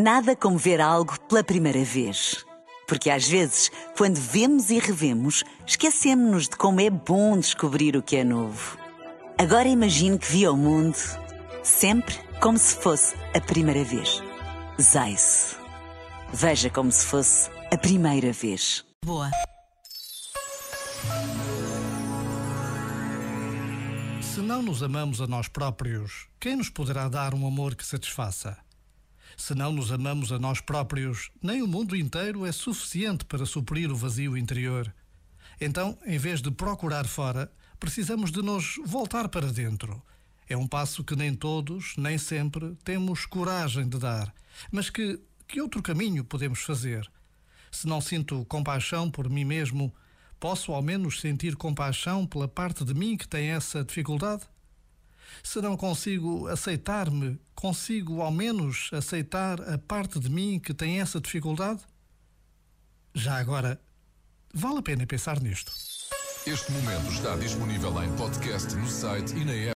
Nada como ver algo pela primeira vez. Porque às vezes, quando vemos e revemos, esquecemos-nos de como é bom descobrir o que é novo. Agora imagine que viu o mundo sempre como se fosse a primeira vez. Zais. Veja como se fosse a primeira vez. Boa. Se não nos amamos a nós próprios, quem nos poderá dar um amor que satisfaça? Se não nos amamos a nós próprios, nem o mundo inteiro é suficiente para suprir o vazio interior. Então, em vez de procurar fora, precisamos de nos voltar para dentro. É um passo que nem todos, nem sempre, temos coragem de dar, mas que, que outro caminho podemos fazer? Se não sinto compaixão por mim mesmo, posso ao menos sentir compaixão pela parte de mim que tem essa dificuldade? Se não consigo aceitar-me, consigo ao menos aceitar a parte de mim que tem essa dificuldade? Já agora, vale a pena pensar nisto. Este momento está disponível em podcast no site e na app.